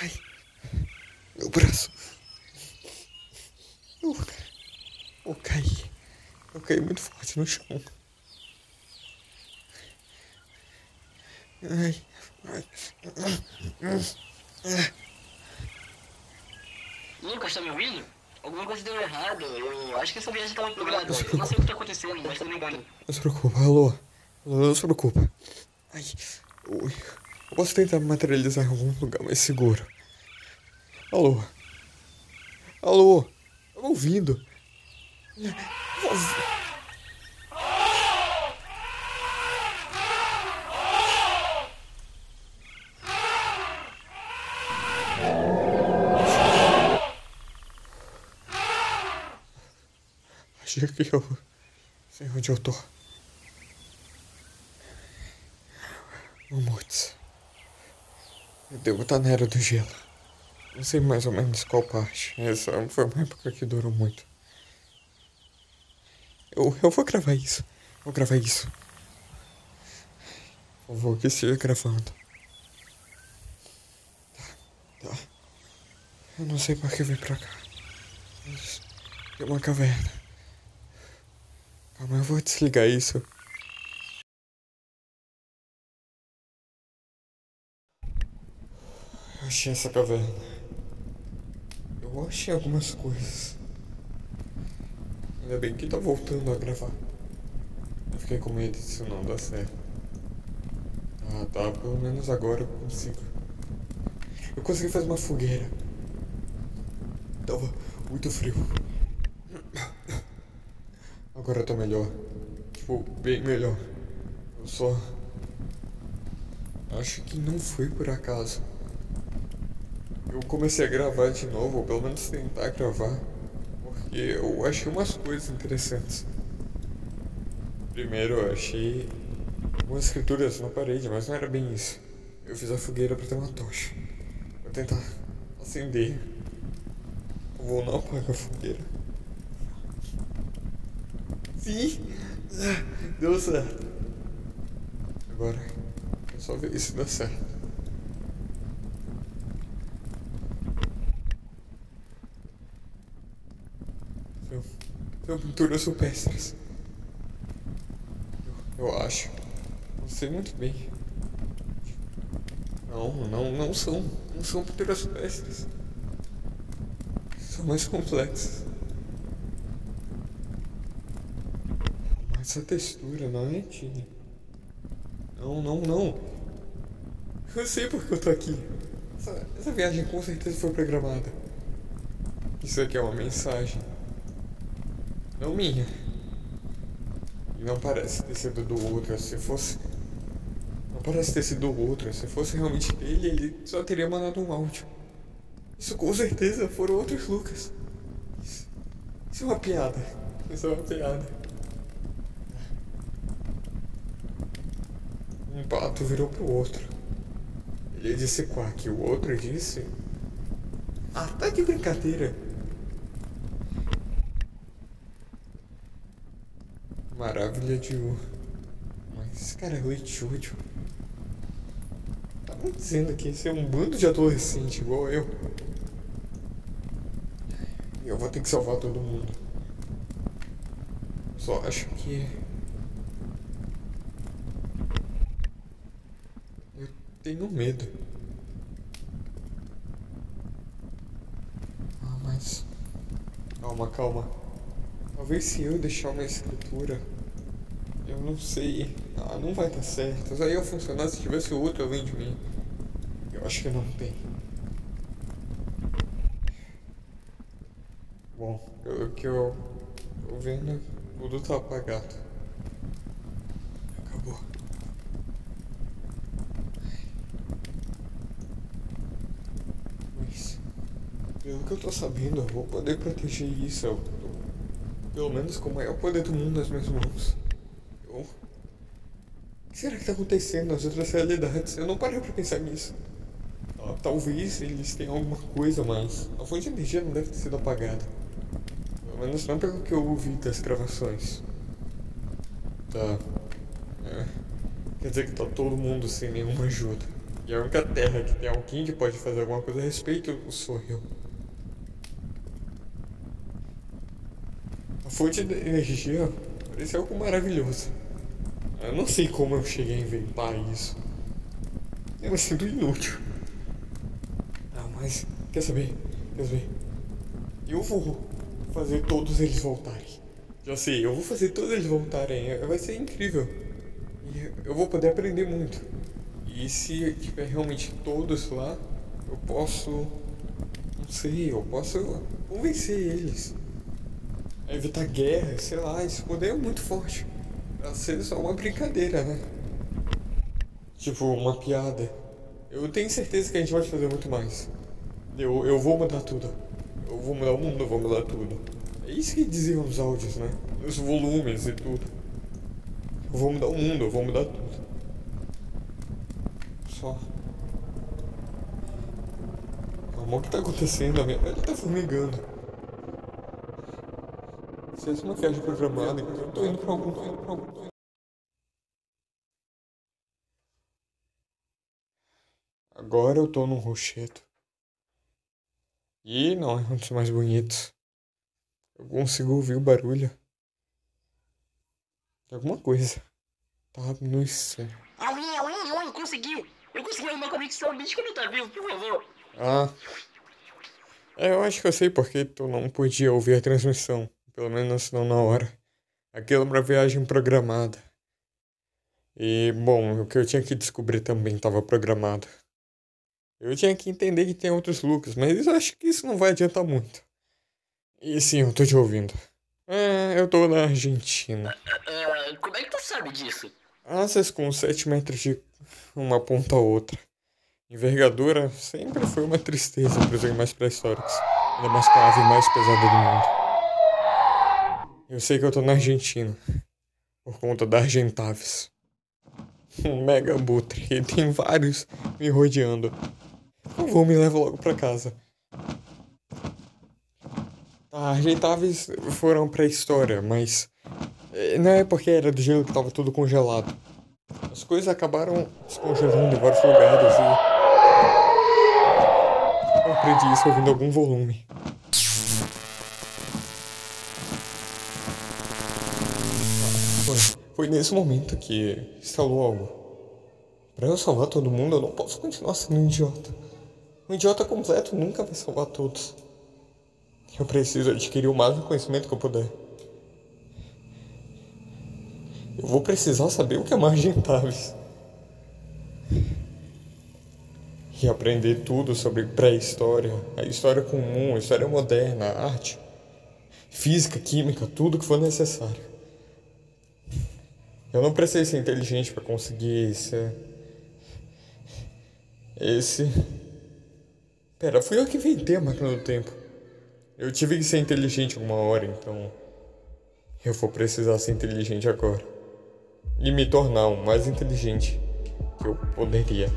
Ai, meu braço. Eu, eu caí. Eu caí muito forte no chão. Ai, ai. Lucas, tá me ouvindo? Alguma coisa deu errado. Eu acho que essa viagem tava programada. Eu não sei o que tá acontecendo, mas tô ligando. Não se preocupa, alô. Alô, não se preocupa. Ai, eu, eu posso tentar me materializar em algum lugar mais seguro. Alô? Alô? Tá me ouvindo? Acho que eu sei onde eu tô. Mamutes. Eu devo estar na era do gelo. Não sei mais ou menos qual parte. Essa foi uma época que durou muito. Eu, eu vou gravar isso. Vou gravar isso. Por favor, que esteja gravando. Tá, tá. Eu não sei por que vim pra cá. Mas tem uma caverna. Calma, eu vou desligar isso. Achei essa caverna. Eu achei algumas coisas. Ainda bem que tá voltando a gravar. Eu fiquei com medo disso não dar certo. Ah, tá. Pelo menos agora eu consigo. Eu consegui fazer uma fogueira. Tava muito frio. Agora tô melhor. Tipo, bem melhor. Eu só. Acho que não foi por acaso. Eu comecei a gravar de novo, ou pelo menos tentar gravar. Porque eu achei umas coisas interessantes. Primeiro eu achei algumas escrituras na parede, mas não era bem isso. Eu fiz a fogueira pra ter uma tocha. Vou tentar acender. Vou não apagar a fogueira. Sim! Deu certo. Agora é só ver se dá certo. São, pinturas rupestres. Eu, eu acho. Não sei muito bem. Não, não, não são. Não são pinturas rupestres. São mais complexas. Essa textura não é tinha. Não, não, não. Eu sei porque eu tô aqui. Essa, essa viagem com certeza foi programada. Isso aqui é uma mensagem. Não minha. E não parece ter sido do outro. Se fosse. Não parece ter sido do outro. Se fosse realmente dele, ele só teria mandado um áudio. Isso com certeza foram outros Lucas. Isso, isso é uma piada. Isso é uma piada. Um pato virou pro outro. Ele disse quack, o outro disse. Ah, tá de brincadeira. Maravilha de U. Mas esse cara é leitúdio. Tá me dizendo que esse é um bando de adolescente igual eu. E eu vou ter que salvar todo mundo. Só acho que. Eu tenho medo. Ah, mas. Calma, calma. Talvez se eu deixar uma escritura. Eu não sei. Ah, não vai dar certo. Só ia funcionar se tivesse outro além de mim. Eu acho que não tem. Bom, pelo que eu tô vendo, tudo tá apagado. Acabou. Mas, pelo que eu tô sabendo, eu vou poder proteger isso. Eu, pelo menos com o maior poder do mundo nas minhas mãos. Será que tá acontecendo nas outras realidades? Eu não parei pra pensar nisso. Ah, talvez eles tenham alguma coisa, mas a fonte de energia não deve ter sido apagada. Pelo menos não pelo que eu ouvi das gravações. Tá. É. Quer dizer que tá todo mundo sem nenhuma ajuda. E a única terra que tem alguém que pode fazer alguma coisa a respeito sou eu. A fonte de energia parece algo maravilhoso. Eu não sei como eu cheguei a inventar isso. Eu me sinto inútil. Ah, mas quer saber? Quer saber? Eu vou fazer todos eles voltarem. Já sei, eu vou fazer todos eles voltarem. Vai ser incrível. E eu vou poder aprender muito. E se tiver realmente todos lá, eu posso. Não sei, eu posso convencer eles. A evitar guerra, sei lá, esse poder é muito forte. Pra ser só uma brincadeira, né? Tipo, uma piada. Eu tenho certeza que a gente pode fazer muito mais. Eu, eu vou mudar tudo. Eu vou mudar o mundo, eu vou mudar tudo. É isso que diziam os áudios, né? Os volumes e tudo. Eu vou mudar o mundo, eu vou mudar tudo. Só. Calma, o que tá acontecendo? A minha pele tá formigando. É uma viagem programada, tô indo pra algum, tô indo pra algum. Agora eu tô num rochedo. E não é um dos mais bonitos. Eu consigo ouvir o barulho. De alguma coisa. Tá no céu. Além, além, além, consegui! Eu consegui uma conexão, bicho quando tá vivo, por favor. Ah. É, eu acho que eu sei porque tu não podia ouvir a transmissão. Pelo menos não na hora. Aquilo é uma viagem programada. E, bom, o que eu tinha que descobrir também estava programado. Eu tinha que entender que tem outros Lucas, mas eu acho que isso não vai adiantar muito. E sim, eu tô te ouvindo. É, eu tô na Argentina. Uh, como é que tu sabe disso? Asas com 7 metros de uma ponta a outra. Envergadura sempre foi uma tristeza para os animais pré-históricos. Ainda mais com a ave mais pesada do mundo. Eu sei que eu tô na Argentina. Por conta da Argentaves. Um mega abutre. E tem vários me rodeando. Por favor, me leva logo pra casa. Tá, Argentaves foram pra história, mas. Não é porque era do gelo que tava tudo congelado. As coisas acabaram descongelando em vários lugares e. Eu aprendi isso ouvindo algum volume. Foi, nesse momento que instalou algo. Pra eu salvar todo mundo, eu não posso continuar sendo um idiota. Um idiota completo nunca vai salvar todos. Eu preciso adquirir o máximo conhecimento que eu puder. Eu vou precisar saber o que é Margentaves. E aprender tudo sobre pré-história, a história comum, a história moderna, a arte, física, química, tudo que for necessário. Eu não precisei ser inteligente para conseguir esse. Esse. Pera, fui eu que inventei a máquina do tempo. Eu tive que ser inteligente alguma hora, então. Eu vou precisar ser inteligente agora. E me tornar o mais inteligente que eu poderia.